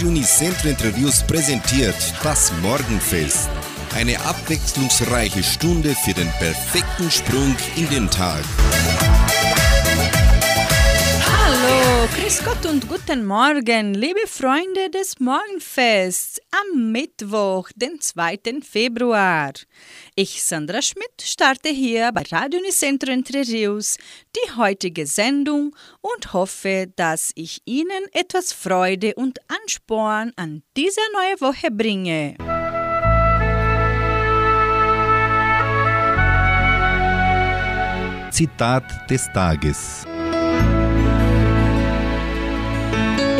Radio Unicentro Interviews präsentiert das Morgenfest. Eine abwechslungsreiche Stunde für den perfekten Sprung in den Tag. Grüß und guten Morgen, liebe Freunde des Morgenfests am Mittwoch, den 2. Februar. Ich, Sandra Schmidt, starte hier bei Radio Unicentro Entre Rios die heutige Sendung und hoffe, dass ich Ihnen etwas Freude und Ansporn an dieser neue Woche bringe. Zitat des Tages.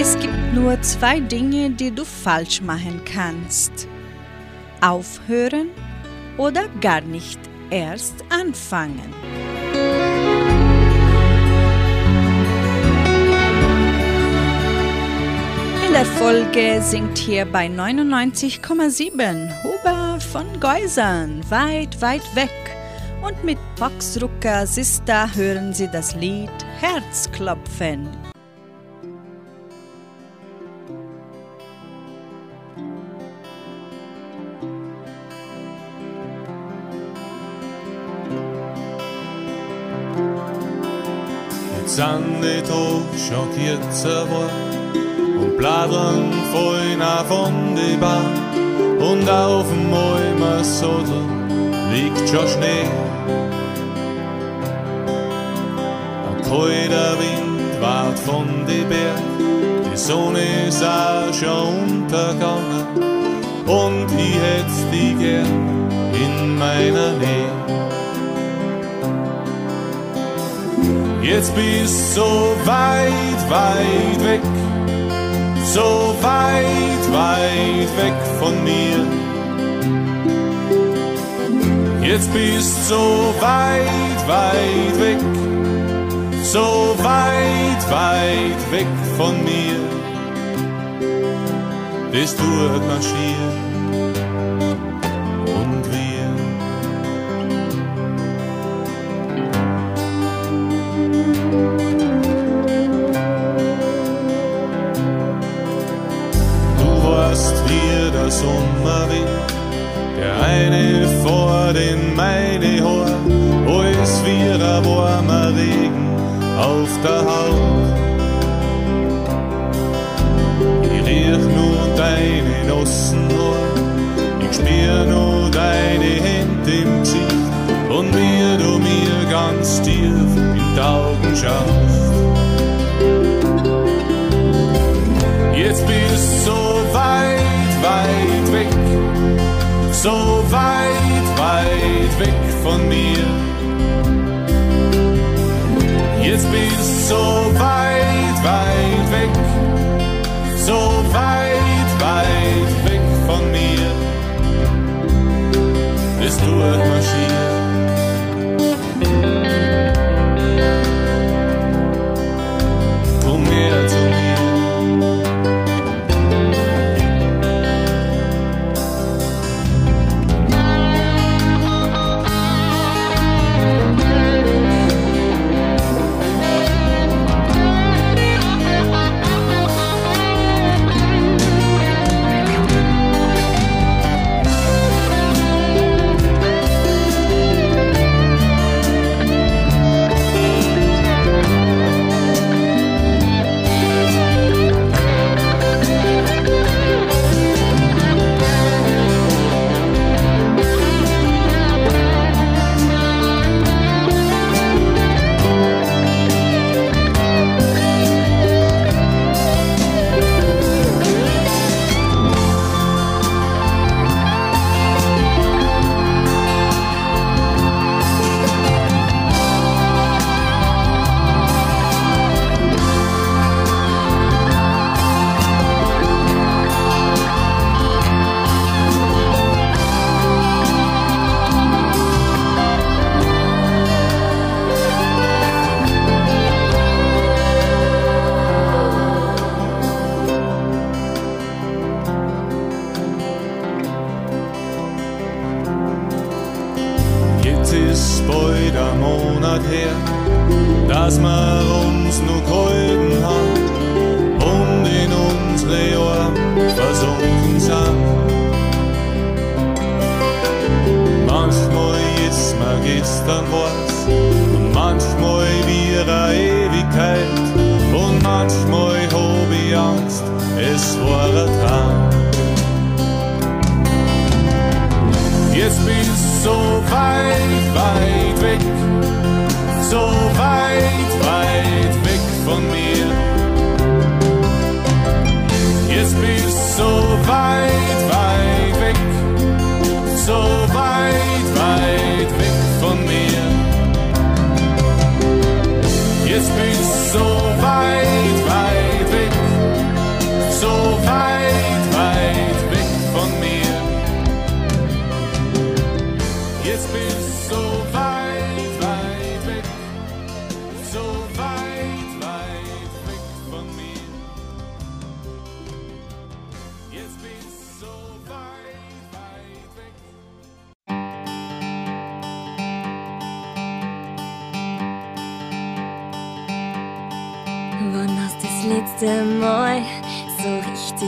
Es gibt nur zwei Dinge, die du falsch machen kannst. Aufhören oder gar nicht erst anfangen. In der Folge singt hier bei 99,7 Huber von Geusern weit, weit weg. Und mit Boxrucker Sista hören Sie das Lied Herzklopfen. Die Tag schon kürzer geworden und fallen auch von die Bahn und auf dem Sattel liegt schon Schnee. Ein kalter Wind wart von die Berg, die Sonne ist auch schon untergegangen und ich hätt's die gern in meiner Nähe. Jetzt bist so weit, weit weg, so weit, weit weg von mir. Jetzt bist so weit, weit weg, so weit, weit weg von mir. Das tut man schier.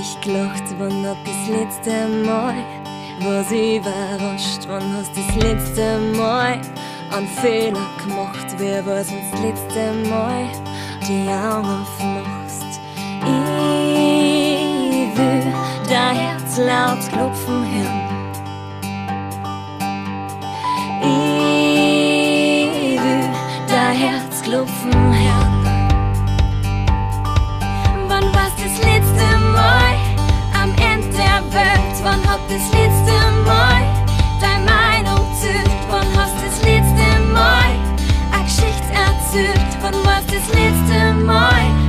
ich gelacht, wann hat das letzte Mal was überrascht, wann hast das letzte Mal einen Fehler gemacht, wer war's das letzte Mal die Augen aufmachst. Ich will dein Herz laut klopfen hören das letzte Mal. Deine Meinung zählt, wann hast das letzte Mal? Eine Geschichte erzählt, wann war's das letzte Mal?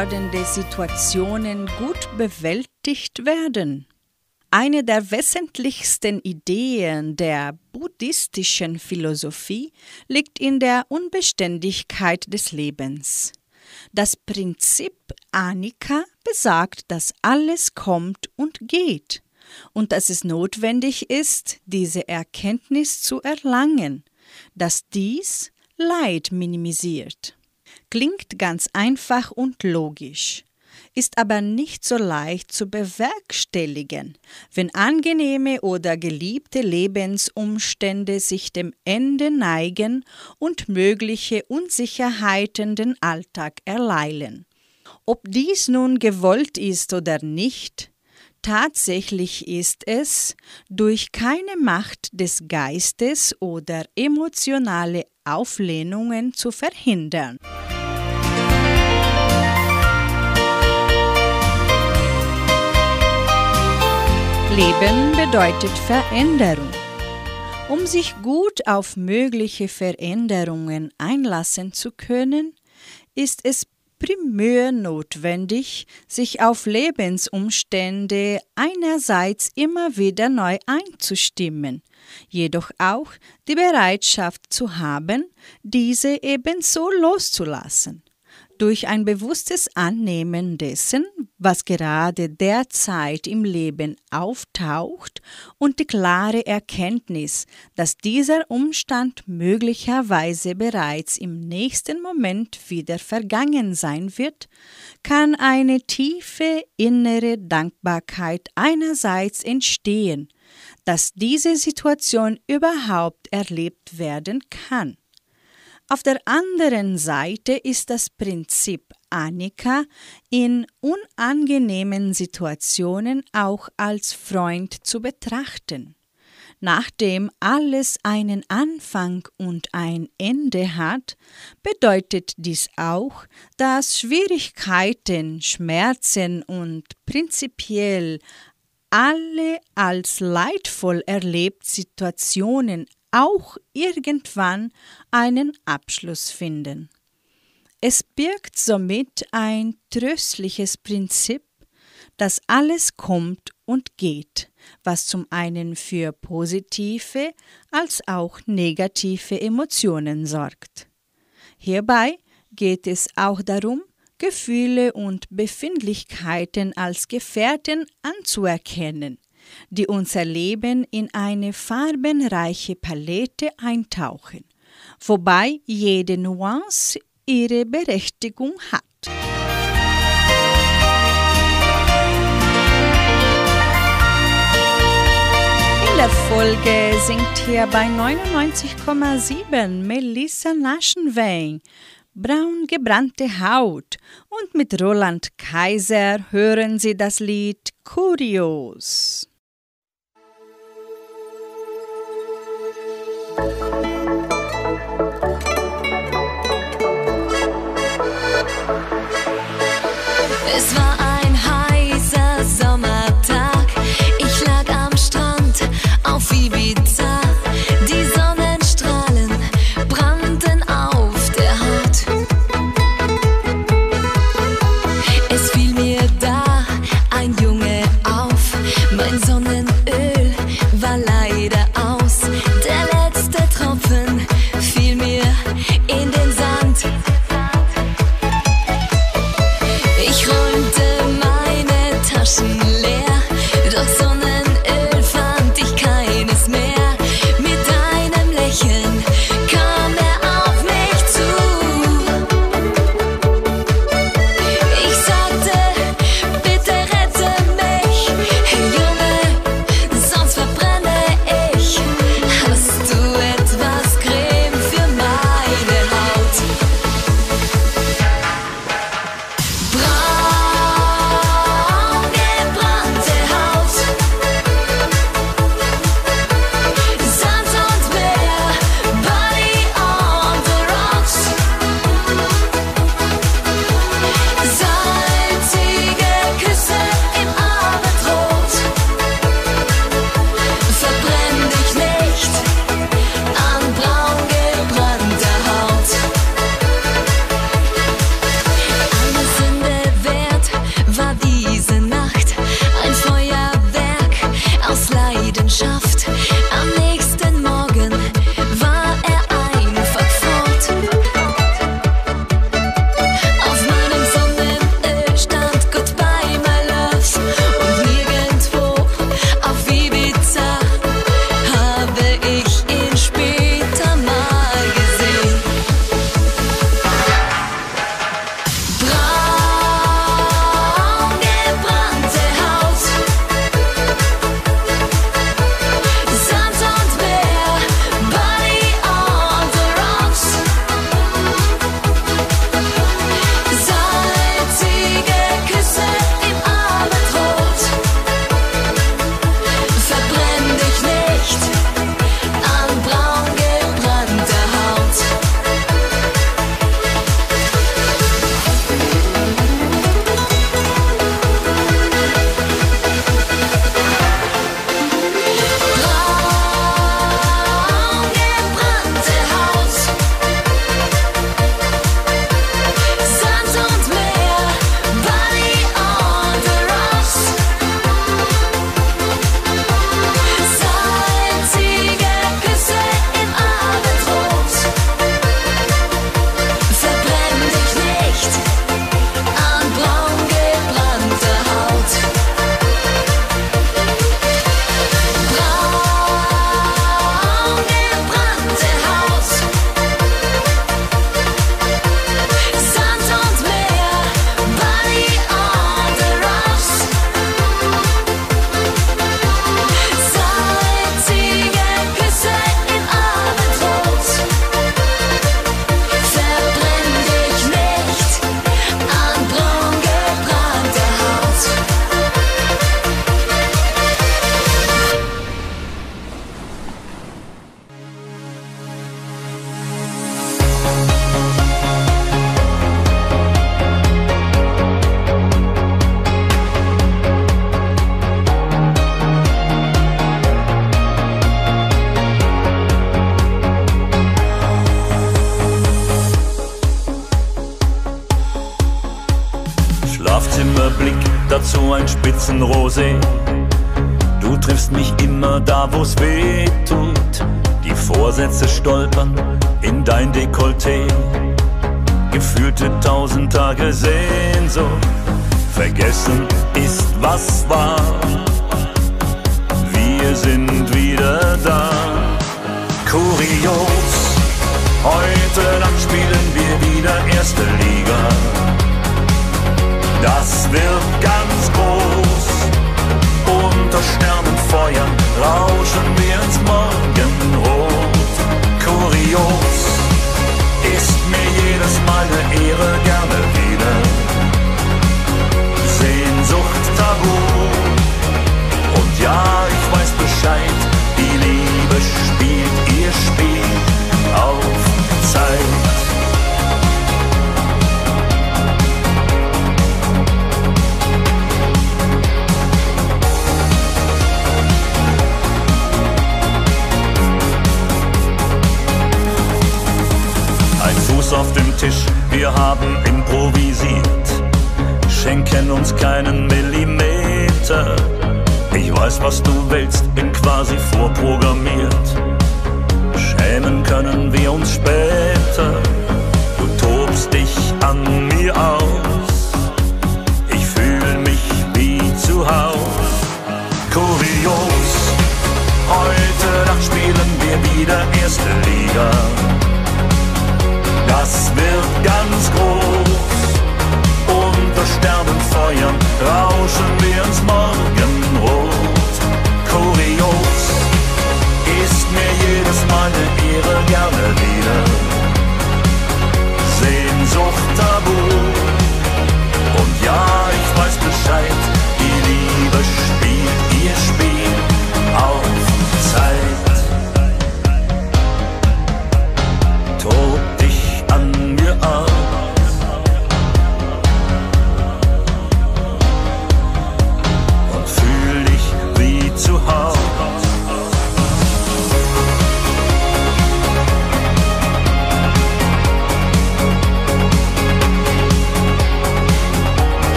herausfordernde Situationen gut bewältigt werden. Eine der wesentlichsten Ideen der buddhistischen Philosophie liegt in der Unbeständigkeit des Lebens. Das Prinzip Anika besagt, dass alles kommt und geht und dass es notwendig ist, diese Erkenntnis zu erlangen, dass dies Leid minimisiert. Klingt ganz einfach und logisch ist aber nicht so leicht zu bewerkstelligen, wenn angenehme oder geliebte Lebensumstände sich dem Ende neigen und mögliche Unsicherheiten den Alltag erleilen. Ob dies nun gewollt ist oder nicht, tatsächlich ist es durch keine Macht des Geistes oder emotionale Auflehnungen zu verhindern. Leben bedeutet Veränderung. Um sich gut auf mögliche Veränderungen einlassen zu können, ist es primär notwendig, sich auf Lebensumstände einerseits immer wieder neu einzustimmen, jedoch auch die Bereitschaft zu haben, diese ebenso loszulassen durch ein bewusstes Annehmen dessen, was gerade derzeit im Leben auftaucht und die klare Erkenntnis, dass dieser Umstand möglicherweise bereits im nächsten Moment wieder vergangen sein wird, kann eine tiefe innere Dankbarkeit einerseits entstehen, dass diese Situation überhaupt erlebt werden kann. Auf der anderen Seite ist das Prinzip Annika in unangenehmen Situationen auch als Freund zu betrachten. Nachdem alles einen Anfang und ein Ende hat, bedeutet dies auch, dass Schwierigkeiten, Schmerzen und prinzipiell alle als leidvoll erlebt Situationen auch irgendwann einen Abschluss finden. Es birgt somit ein tröstliches Prinzip, dass alles kommt und geht, was zum einen für positive als auch negative Emotionen sorgt. Hierbei geht es auch darum, Gefühle und Befindlichkeiten als Gefährten anzuerkennen, die unser Leben in eine farbenreiche Palette eintauchen, wobei jede Nuance ihre Berechtigung hat. In der Folge singt hier bei 99,7 Melissa Naschenwein braun gebrannte Haut und mit Roland Kaiser hören Sie das Lied Kurios.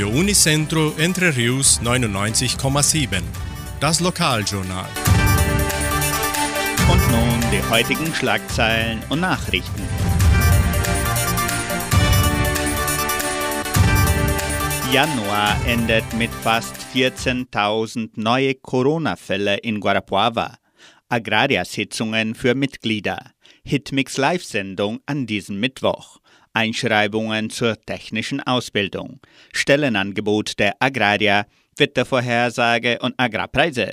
Radio Unicentro Entre Rius 99,7. Das Lokaljournal. Und nun die heutigen Schlagzeilen und Nachrichten. Januar endet mit fast 14.000 neue Corona-Fälle in Guarapuava. Agrariersitzungen für Mitglieder. Hitmix Live-Sendung an diesem Mittwoch. Einschreibungen zur technischen Ausbildung. Stellenangebot der Agrarier. Wettervorhersage und Agrarpreise.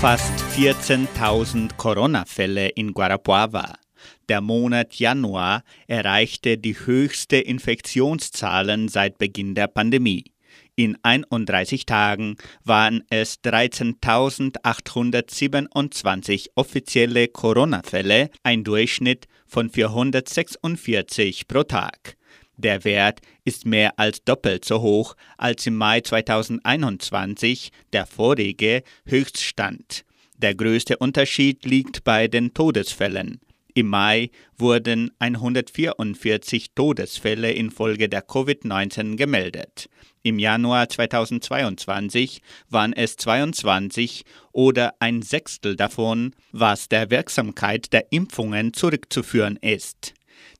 Fast 14.000 Corona-Fälle in Guarapuava. Der Monat Januar erreichte die höchste Infektionszahlen seit Beginn der Pandemie. In 31 Tagen waren es 13.827 offizielle Corona-Fälle, ein Durchschnitt von 446 pro Tag. Der Wert ist mehr als doppelt so hoch als im Mai 2021, der vorige Höchststand. Der größte Unterschied liegt bei den Todesfällen. Im Mai wurden 144 Todesfälle infolge der Covid-19 gemeldet. Im Januar 2022 waren es 22 oder ein Sechstel davon, was der Wirksamkeit der Impfungen zurückzuführen ist.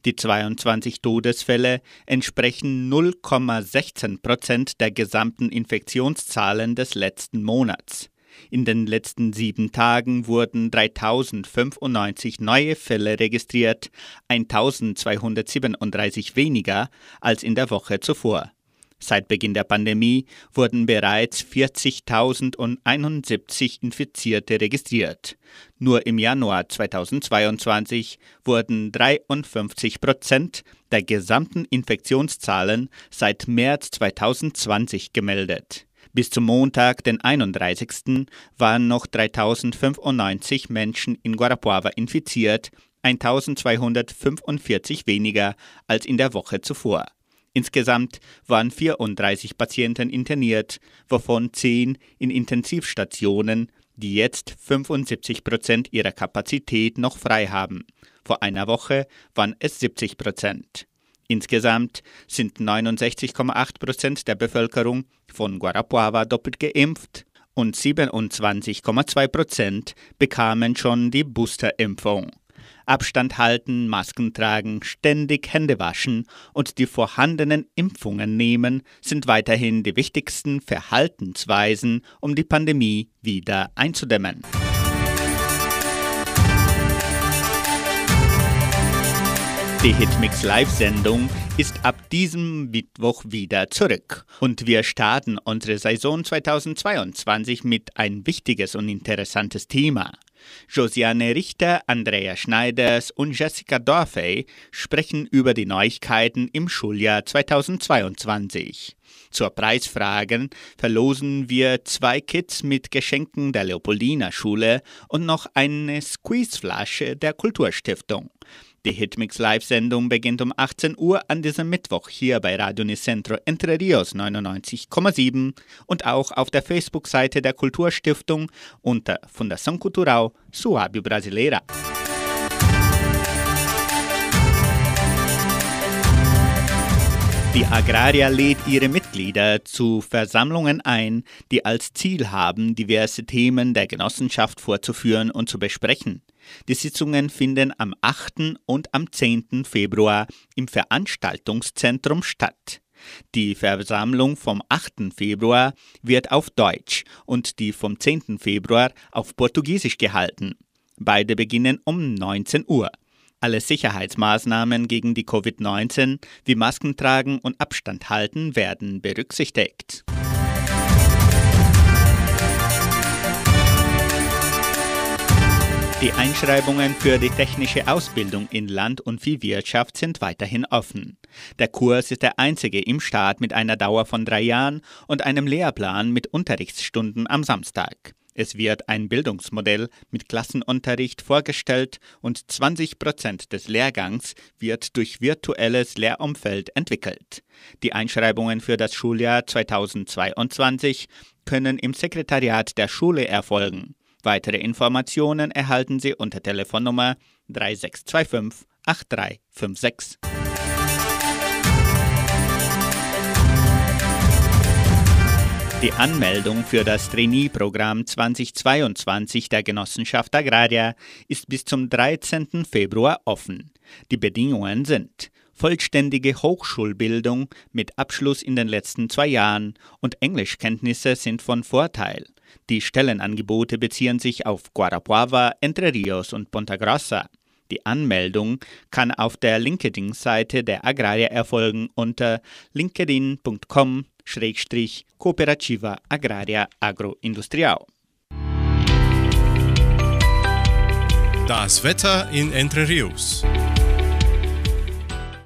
Die 22 Todesfälle entsprechen 0,16 Prozent der gesamten Infektionszahlen des letzten Monats. In den letzten sieben Tagen wurden 3095 neue Fälle registriert, 1237 weniger als in der Woche zuvor. Seit Beginn der Pandemie wurden bereits 40.071 Infizierte registriert. Nur im Januar 2022 wurden 53 Prozent der gesamten Infektionszahlen seit März 2020 gemeldet. Bis zum Montag, den 31. waren noch 3095 Menschen in Guarapuava infiziert, 1245 weniger als in der Woche zuvor. Insgesamt waren 34 Patienten interniert, wovon 10 in Intensivstationen, die jetzt 75 Prozent ihrer Kapazität noch frei haben. Vor einer Woche waren es 70 Prozent. Insgesamt sind 69,8 Prozent der Bevölkerung von Guarapuava doppelt geimpft und 27,2 Prozent bekamen schon die Boosterimpfung. Abstand halten, Masken tragen, ständig Hände waschen und die vorhandenen Impfungen nehmen sind weiterhin die wichtigsten Verhaltensweisen, um die Pandemie wieder einzudämmen. Die Hitmix Live-Sendung ist ab diesem Mittwoch wieder zurück und wir starten unsere Saison 2022 mit ein wichtiges und interessantes Thema. Josiane Richter, Andrea Schneiders und Jessica Dorfey sprechen über die Neuigkeiten im Schuljahr 2022. Zur Preisfrage verlosen wir zwei Kits mit Geschenken der Leopoldina Schule und noch eine Squeezeflasche der Kulturstiftung. Die Hitmix Live-Sendung beginnt um 18 Uhr an diesem Mittwoch hier bei Radio Nicentro Entre Rios 99,7 und auch auf der Facebook-Seite der Kulturstiftung unter Fundação Cultural Suábio Brasileira. Die Agraria lädt ihre Mitglieder zu Versammlungen ein, die als Ziel haben, diverse Themen der Genossenschaft vorzuführen und zu besprechen. Die Sitzungen finden am 8. und am 10. Februar im Veranstaltungszentrum statt. Die Versammlung vom 8. Februar wird auf Deutsch und die vom 10. Februar auf Portugiesisch gehalten. Beide beginnen um 19 Uhr. Alle Sicherheitsmaßnahmen gegen die Covid-19 wie Masken tragen und Abstand halten werden berücksichtigt. Die Einschreibungen für die technische Ausbildung in Land- und Viehwirtschaft sind weiterhin offen. Der Kurs ist der einzige im Staat mit einer Dauer von drei Jahren und einem Lehrplan mit Unterrichtsstunden am Samstag. Es wird ein Bildungsmodell mit Klassenunterricht vorgestellt und 20 Prozent des Lehrgangs wird durch virtuelles Lehrumfeld entwickelt. Die Einschreibungen für das Schuljahr 2022 können im Sekretariat der Schule erfolgen. Weitere Informationen erhalten Sie unter Telefonnummer 3625 8356. Die Anmeldung für das Trainee-Programm 2022 der Genossenschaft Agraria ist bis zum 13. Februar offen. Die Bedingungen sind vollständige Hochschulbildung mit Abschluss in den letzten zwei Jahren und Englischkenntnisse sind von Vorteil. Die Stellenangebote beziehen sich auf Guarapuava, Entre Rios und Ponta Grossa. Die Anmeldung kann auf der LinkedIn-Seite der Agraria erfolgen unter linkedin.com-cooperativa agraria agroindustrial. Das Wetter in Entre Rios.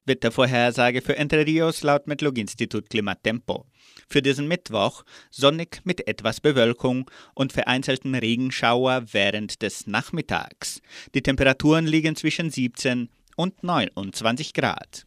Wettervorhersage für Entre Rios laut Metlog-Institut Klimatempo. Für diesen Mittwoch sonnig mit etwas Bewölkung und vereinzelten Regenschauer während des Nachmittags. Die Temperaturen liegen zwischen 17 und 29 Grad.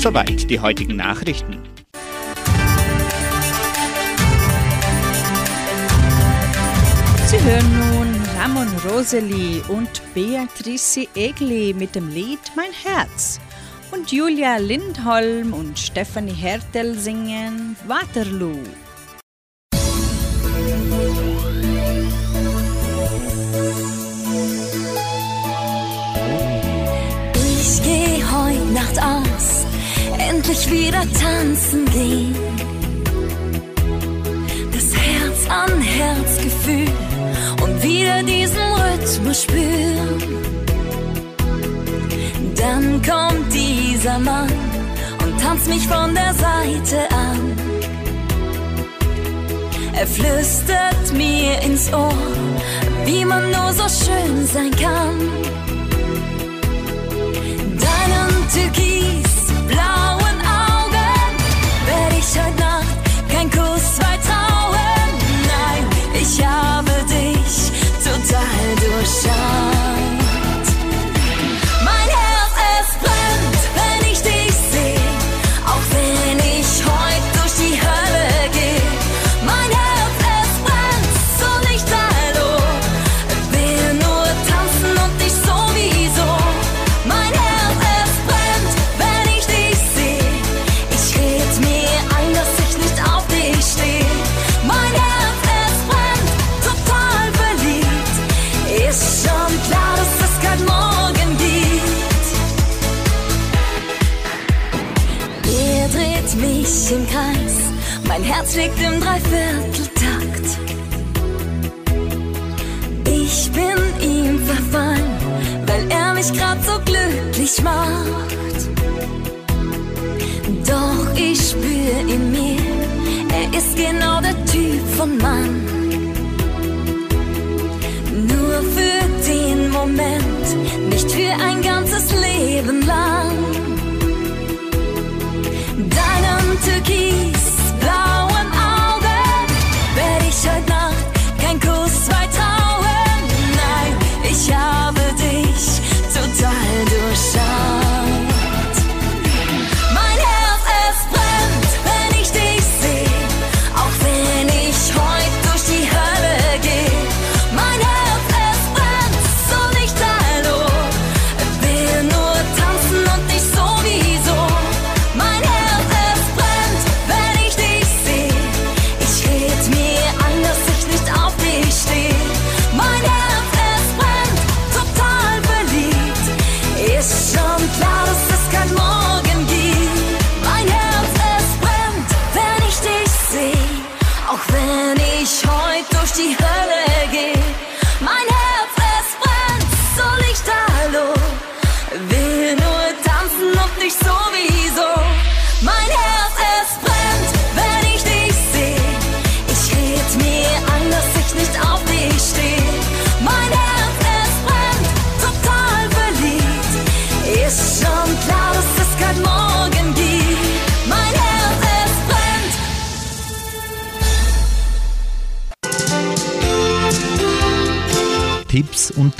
Soweit die heutigen Nachrichten. Sie hören nun Ramon Roseli und Beatrice Egli mit dem Lied Mein Herz und Julia Lindholm und Stephanie Hertel singen Waterloo. Endlich wieder tanzen gehen. Das Herz an Herz Gefühl und wieder diesen Rhythmus spüren. Dann kommt dieser Mann und tanzt mich von der Seite an. Er flüstert mir ins Ohr, wie man nur so schön sein kann. Deinen türkisblauen Augen mich grad so glücklich macht. Doch ich spür in mir, er ist genau der Typ von Mann. Nur für den Moment, nicht für ein ganzes Leben lang.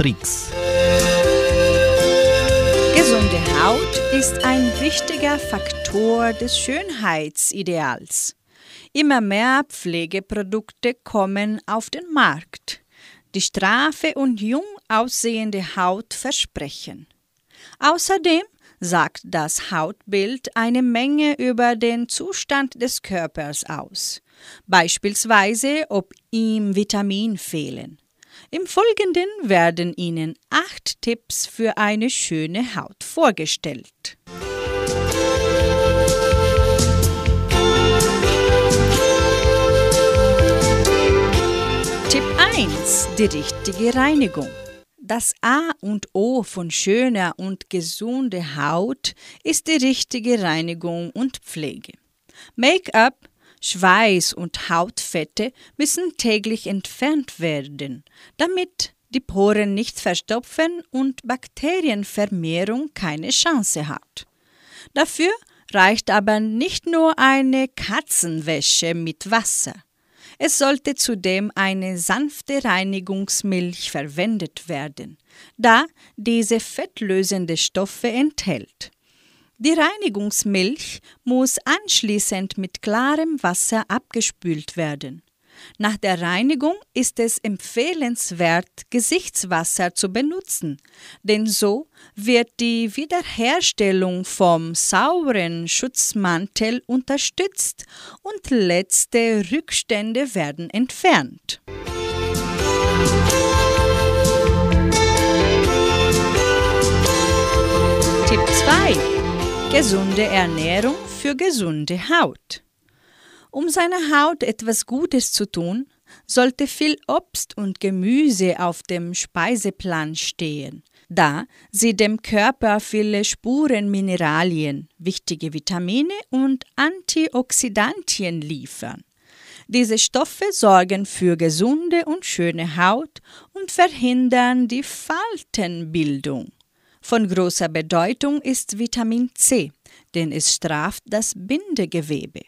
Tricks. Gesunde Haut ist ein wichtiger Faktor des Schönheitsideals. Immer mehr Pflegeprodukte kommen auf den Markt, die straffe und jung aussehende Haut versprechen. Außerdem sagt das Hautbild eine Menge über den Zustand des Körpers aus, beispielsweise ob ihm Vitamin fehlen. Im Folgenden werden Ihnen acht Tipps für eine schöne Haut vorgestellt. Tipp 1. Die richtige Reinigung. Das A und O von schöner und gesunder Haut ist die richtige Reinigung und Pflege. Make-up, Schweiß und Hautfette müssen täglich entfernt werden, damit die Poren nicht verstopfen und Bakterienvermehrung keine Chance hat. Dafür reicht aber nicht nur eine Katzenwäsche mit Wasser. Es sollte zudem eine sanfte Reinigungsmilch verwendet werden, da diese fettlösende Stoffe enthält. Die Reinigungsmilch muss anschließend mit klarem Wasser abgespült werden. Nach der Reinigung ist es empfehlenswert, Gesichtswasser zu benutzen, denn so wird die Wiederherstellung vom sauren Schutzmantel unterstützt und letzte Rückstände werden entfernt. Tipp 2. Gesunde Ernährung für gesunde Haut. Um seiner Haut etwas Gutes zu tun, sollte viel Obst und Gemüse auf dem Speiseplan stehen, da sie dem Körper viele Spurenmineralien, wichtige Vitamine und Antioxidantien liefern. Diese Stoffe sorgen für gesunde und schöne Haut und verhindern die Faltenbildung. Von großer Bedeutung ist Vitamin C, denn es straft das Bindegewebe.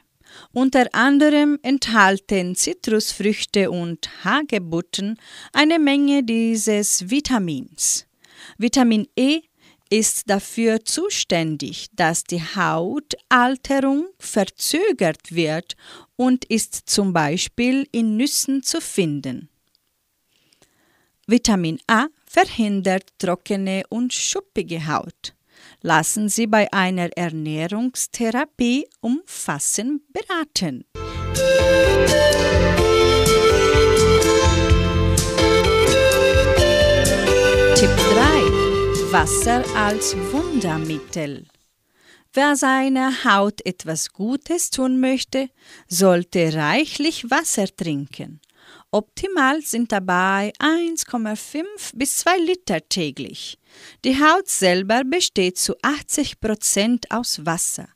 Unter anderem enthalten Zitrusfrüchte und Hagebutten eine Menge dieses Vitamins. Vitamin E ist dafür zuständig, dass die Hautalterung verzögert wird und ist zum Beispiel in Nüssen zu finden. Vitamin A verhindert trockene und schuppige Haut. Lassen Sie bei einer Ernährungstherapie umfassend beraten. Tipp 3. Wasser als Wundermittel. Wer seiner Haut etwas Gutes tun möchte, sollte reichlich Wasser trinken. Optimal sind dabei 1,5 bis 2 Liter täglich. Die Haut selber besteht zu 80 Prozent aus Wasser,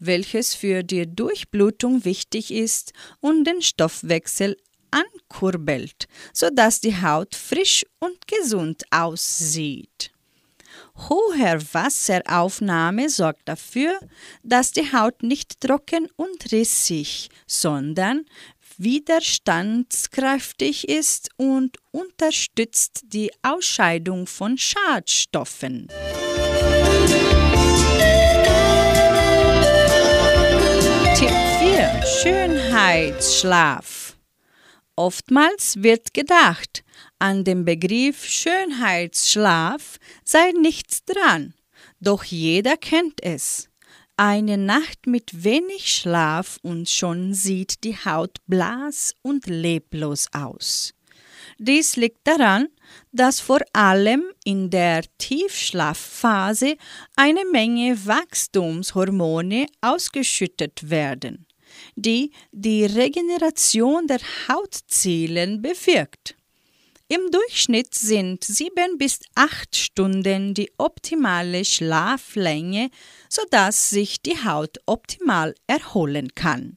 welches für die Durchblutung wichtig ist und den Stoffwechsel ankurbelt, sodass die Haut frisch und gesund aussieht. Hohe Wasseraufnahme sorgt dafür, dass die Haut nicht trocken und rissig, sondern widerstandskräftig ist und unterstützt die Ausscheidung von Schadstoffen. Tipp 4. Schönheitsschlaf. Oftmals wird gedacht, an dem Begriff Schönheitsschlaf sei nichts dran, doch jeder kennt es. Eine Nacht mit wenig Schlaf und schon sieht die Haut blass und leblos aus. Dies liegt daran, dass vor allem in der Tiefschlafphase eine Menge Wachstumshormone ausgeschüttet werden, die die Regeneration der Hautzellen bewirkt. Im Durchschnitt sind sieben bis acht Stunden die optimale Schlaflänge, sodass sich die Haut optimal erholen kann.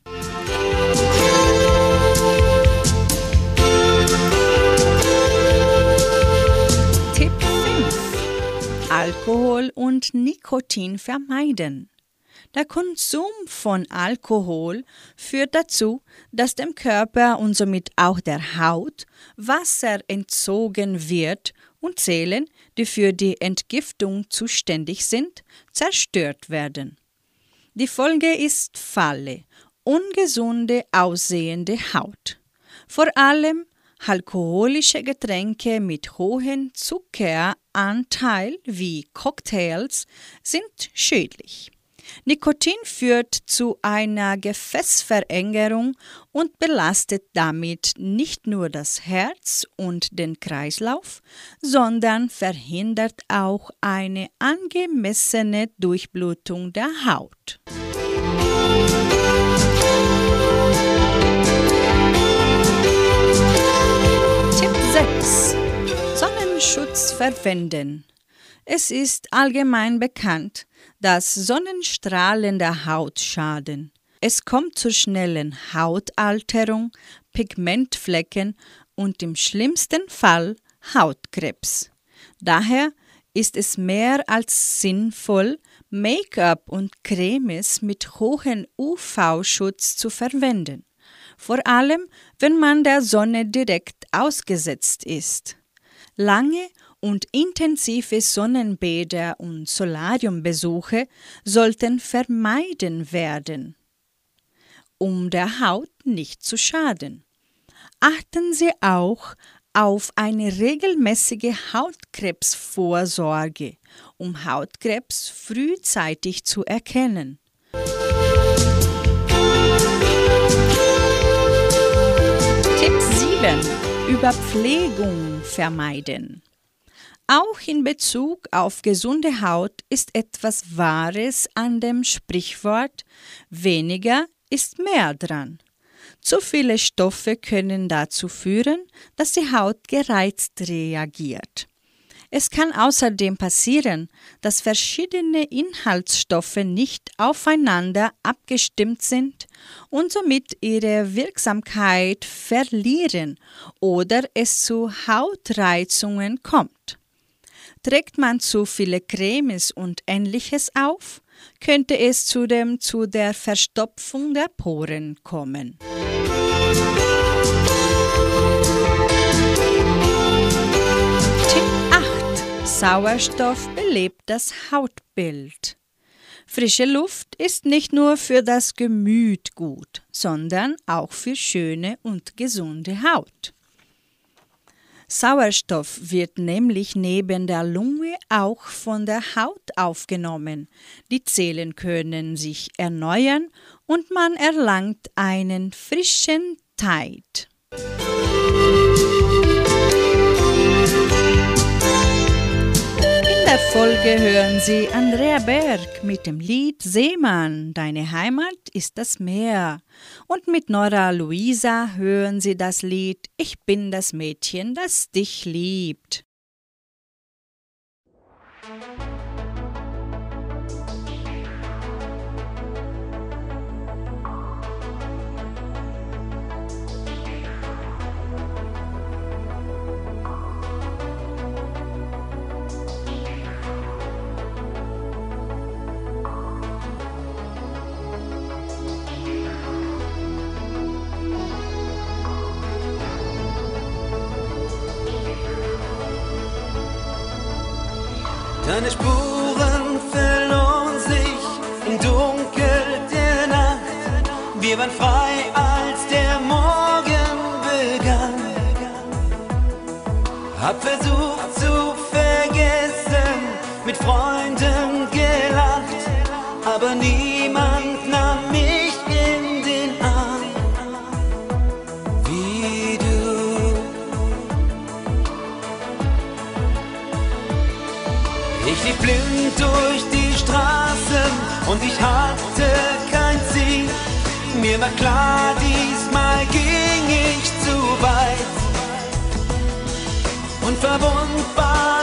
Tipp 5. Alkohol und Nikotin vermeiden. Der Konsum von Alkohol führt dazu, dass dem Körper und somit auch der Haut Wasser entzogen wird und Zellen, die für die Entgiftung zuständig sind, zerstört werden. Die Folge ist Falle, ungesunde aussehende Haut. Vor allem alkoholische Getränke mit hohem Zuckeranteil wie Cocktails sind schädlich. Nikotin führt zu einer Gefäßverengerung und belastet damit nicht nur das Herz und den Kreislauf, sondern verhindert auch eine angemessene Durchblutung der Haut. Tipp 6. Sonnenschutz verwenden. Es ist allgemein bekannt, dass Sonnenstrahlen der Haut schaden. Es kommt zur schnellen Hautalterung, Pigmentflecken und im schlimmsten Fall Hautkrebs. Daher ist es mehr als sinnvoll, Make-up und Cremes mit hohem UV-Schutz zu verwenden, vor allem wenn man der Sonne direkt ausgesetzt ist. Lange und intensive Sonnenbäder und Solariumbesuche sollten vermeiden werden, um der Haut nicht zu schaden. Achten Sie auch auf eine regelmäßige Hautkrebsvorsorge, um Hautkrebs frühzeitig zu erkennen. Tipp 7. Überpflegung vermeiden. Auch in Bezug auf gesunde Haut ist etwas Wahres an dem Sprichwort weniger ist mehr dran. Zu viele Stoffe können dazu führen, dass die Haut gereizt reagiert. Es kann außerdem passieren, dass verschiedene Inhaltsstoffe nicht aufeinander abgestimmt sind und somit ihre Wirksamkeit verlieren oder es zu Hautreizungen kommt. Trägt man zu viele Cremes und ähnliches auf, könnte es zudem zu der Verstopfung der Poren kommen. Sauerstoff belebt das Hautbild. Frische Luft ist nicht nur für das Gemüt gut, sondern auch für schöne und gesunde Haut. Sauerstoff wird nämlich neben der Lunge auch von der Haut aufgenommen. Die Zellen können sich erneuern und man erlangt einen frischen Tide. Der Folge hören Sie Andrea Berg mit dem Lied Seemann, deine Heimat ist das Meer. Und mit Nora Luisa hören Sie das Lied Ich bin das Mädchen, das dich liebt. Hab versucht zu vergessen, mit Freunden gelacht, aber niemand nahm mich in den Arm. Wie du. Ich lief blind durch die Straßen und ich hatte kein Ziel. Mir war klar, diesmal ging Unverwundbar, doch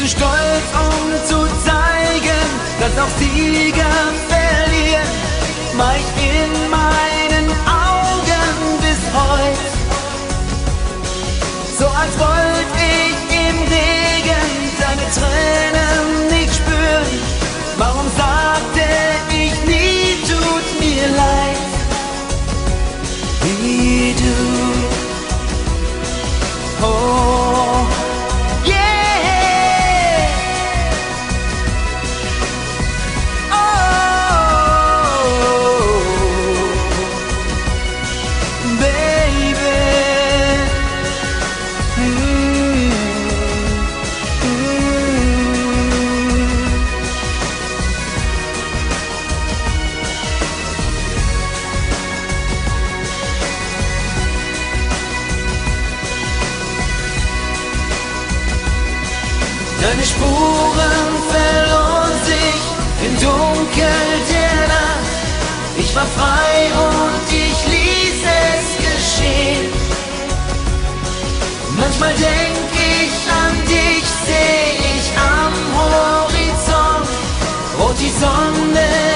zu stolz, um zu zeigen, dass auch Sieger verlieren. Ich in meinen Augen bis heute. So als wollte Spuren verloren sich im Dunkel der Nacht. Ich war frei und ich ließ es geschehen. Manchmal denk ich an dich, seh ich am Horizont, wo die Sonne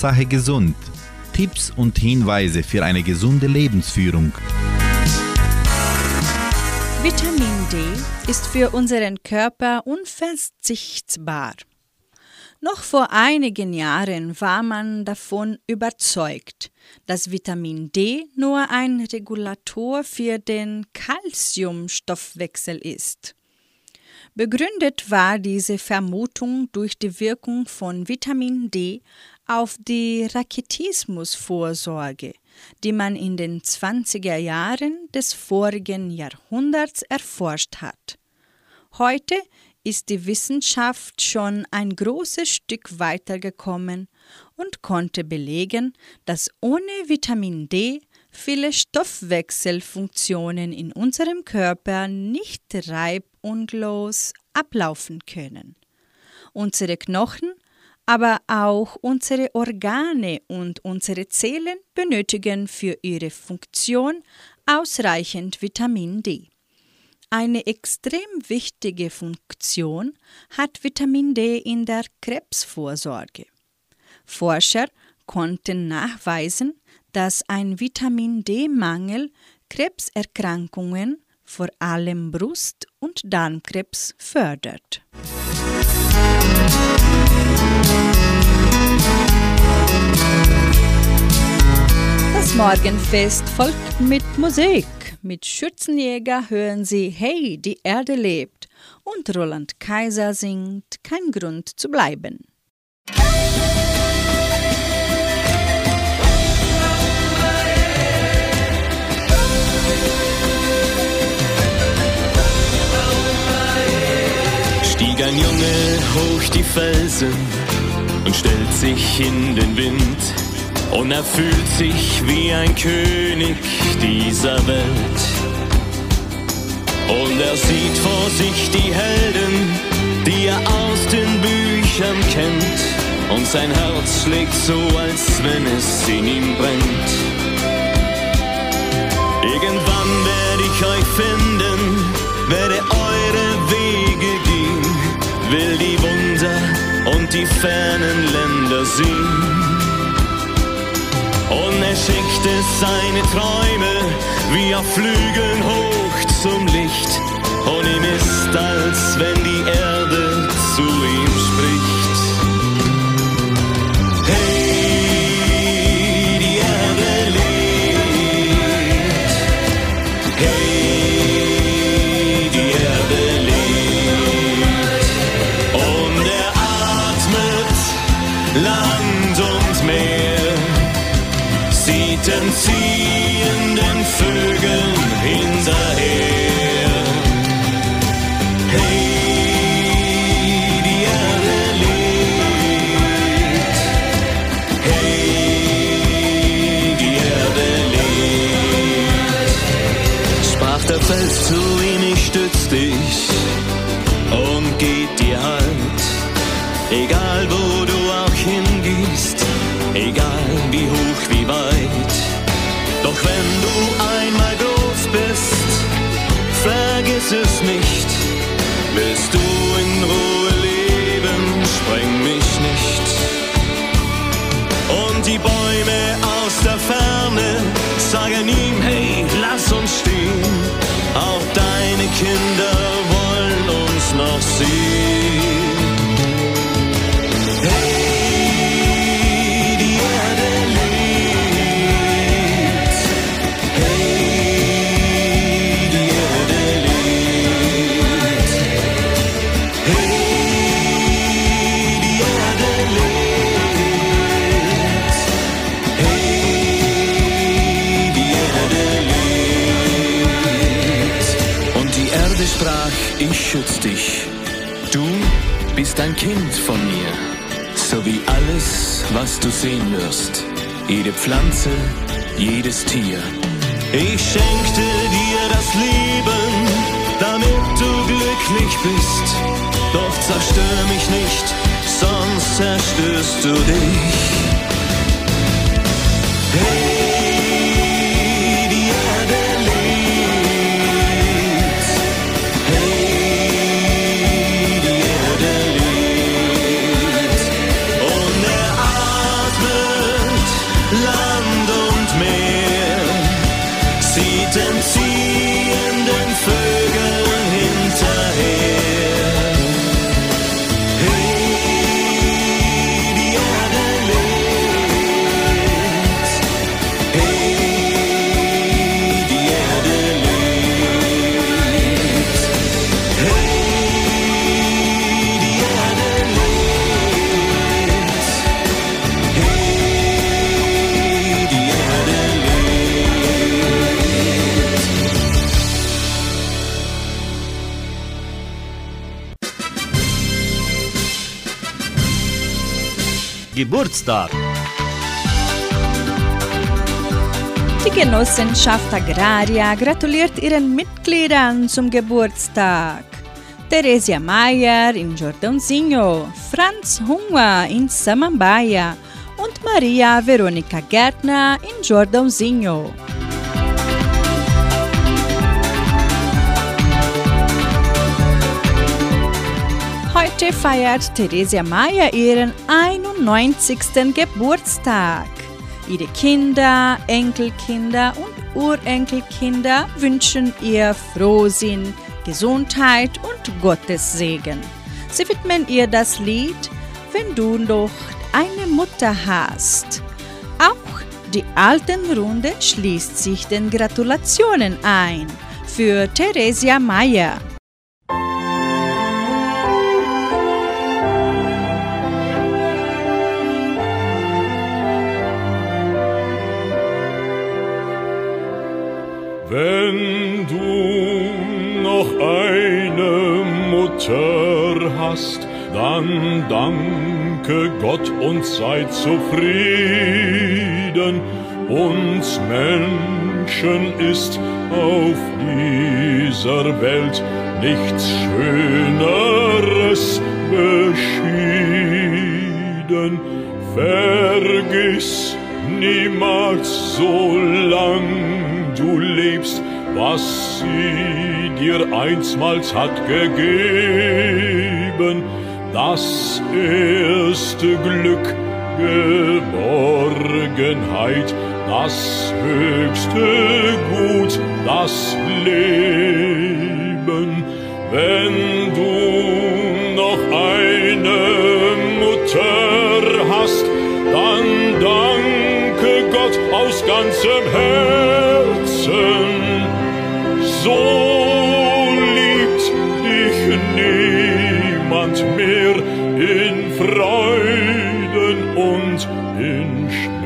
Hauptsache gesund. Tipps und Hinweise für eine gesunde Lebensführung. Vitamin D ist für unseren Körper unverzichtbar. Noch vor einigen Jahren war man davon überzeugt, dass Vitamin D nur ein Regulator für den Calciumstoffwechsel ist. Begründet war diese Vermutung durch die Wirkung von Vitamin D auf die Raketismusvorsorge, die man in den 20er Jahren des vorigen Jahrhunderts erforscht hat. Heute ist die Wissenschaft schon ein großes Stück weitergekommen und konnte belegen, dass ohne Vitamin D viele Stoffwechselfunktionen in unserem Körper nicht reibungslos ablaufen können. Unsere Knochen, aber auch unsere Organe und unsere Zellen benötigen für ihre Funktion ausreichend Vitamin D. Eine extrem wichtige Funktion hat Vitamin D in der Krebsvorsorge. Forscher konnten nachweisen, dass ein Vitamin D-Mangel Krebserkrankungen, vor allem Brust- und Darmkrebs, fördert. Das Morgenfest folgt mit Musik. Mit Schürzenjäger hören Sie Hey, die Erde lebt und Roland Kaiser singt Kein Grund zu bleiben. Stieg ein Junge hoch die Felsen und stellt sich in den Wind. Und er fühlt sich wie ein König dieser Welt. Und er sieht vor sich die Helden, die er aus den Büchern kennt. Und sein Herz schlägt so, als wenn es in ihm brennt. Irgendwann werde ich euch finden, werde eure Wege gehen, will die Wunder und die fernen Länder sehen. Und er schenkte seine Träume wie auf Flügeln hoch zum Licht. Und ihm ist, als wenn die Erde zu ihm spricht. Hey, die Erde lebt. Hey, Land und sieht den dich. Du bist ein Kind von mir so wie alles, was du sehen wirst. Jede Pflanze, jedes Tier. Ich schenkte dir das Leben, damit du glücklich bist. Doch zerstör mich nicht, sonst zerstörst du dich. Hey, Geburtstag. Die Genossenschaft Agraria gratuliert ihren Mitgliedern zum Geburtstag. Teresia Mayer in Jordãozinho, Franz Hunger in Samambaia und Maria Veronika Gärtner in Jordãozinho. Heute feiert Theresia Mayer ihren 91. Geburtstag. Ihre Kinder, Enkelkinder und Urenkelkinder wünschen ihr Frohsinn, Gesundheit und Gottes Segen. Sie widmen ihr das Lied Wenn du noch eine Mutter hast. Auch die Altenrunde schließt sich den Gratulationen ein für Theresia Mayer. Hast, dann danke Gott und sei zufrieden. Uns Menschen ist auf dieser Welt nichts Schöneres beschieden. Vergiss niemals, solang du lebst, was sie dir einstmals hat gegeben. Das erste Glück, Geborgenheit, das höchste Gut, das Leben. Wenn du noch eine Mutter hast, dann danke Gott aus ganzem Herzen. So Freuden und in Schmerzen.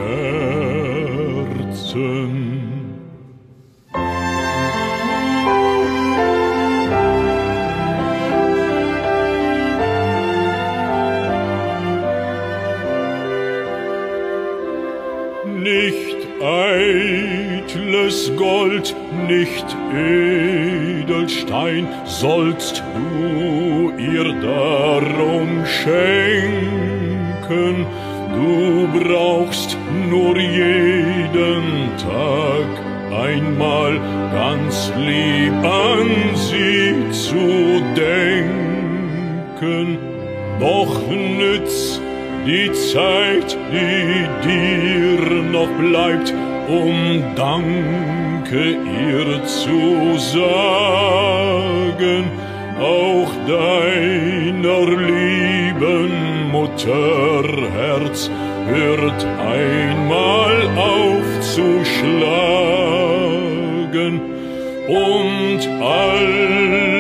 Nicht eitles Gold, nicht Edelstein sollst du ihr darum schenken. Du brauchst nur jeden Tag einmal ganz lieb an sie zu denken. Doch nütz die Zeit, die dir noch bleibt, um Danke ihr zu sagen, auch deiner lieben Mutterherz wird einmal aufzuschlagen und alle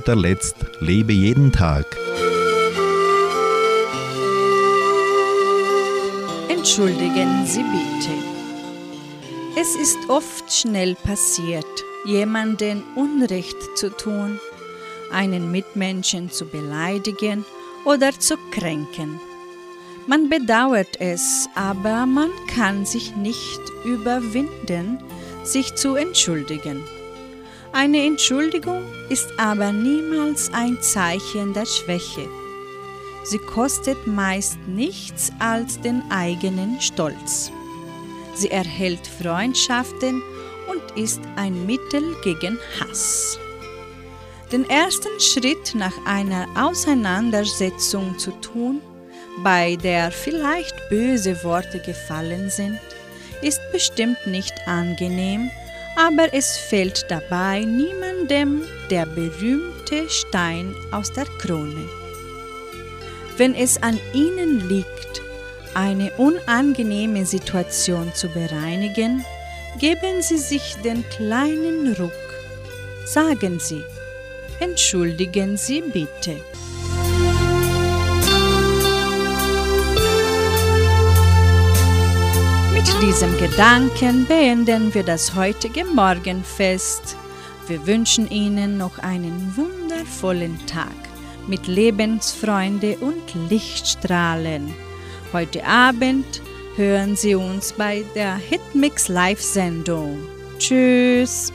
guter Letzt lebe jeden Tag. Entschuldigen Sie bitte. Es ist oft schnell passiert, jemanden Unrecht zu tun, einen Mitmenschen zu beleidigen oder zu kränken. Man bedauert es, aber man kann sich nicht überwinden, sich zu entschuldigen. Eine Entschuldigung ist aber niemals ein Zeichen der Schwäche. Sie kostet meist nichts als den eigenen Stolz. Sie erhält Freundschaften und ist ein Mittel gegen Hass. Den ersten Schritt nach einer Auseinandersetzung zu tun, bei der vielleicht böse Worte gefallen sind, ist bestimmt nicht angenehm, aber es fällt dabei niemandem der berühmte Stein aus der Krone. Wenn es an Ihnen liegt, eine unangenehme Situation zu bereinigen, geben Sie sich den kleinen Ruck. Sagen Sie, entschuldigen Sie bitte. Mit diesem Gedanken beenden wir das heutige Morgenfest. Wir wünschen Ihnen noch einen wundervollen Tag mit Lebensfreude und Lichtstrahlen. Heute Abend hören Sie uns bei der Hitmix Live-Sendung. Tschüss!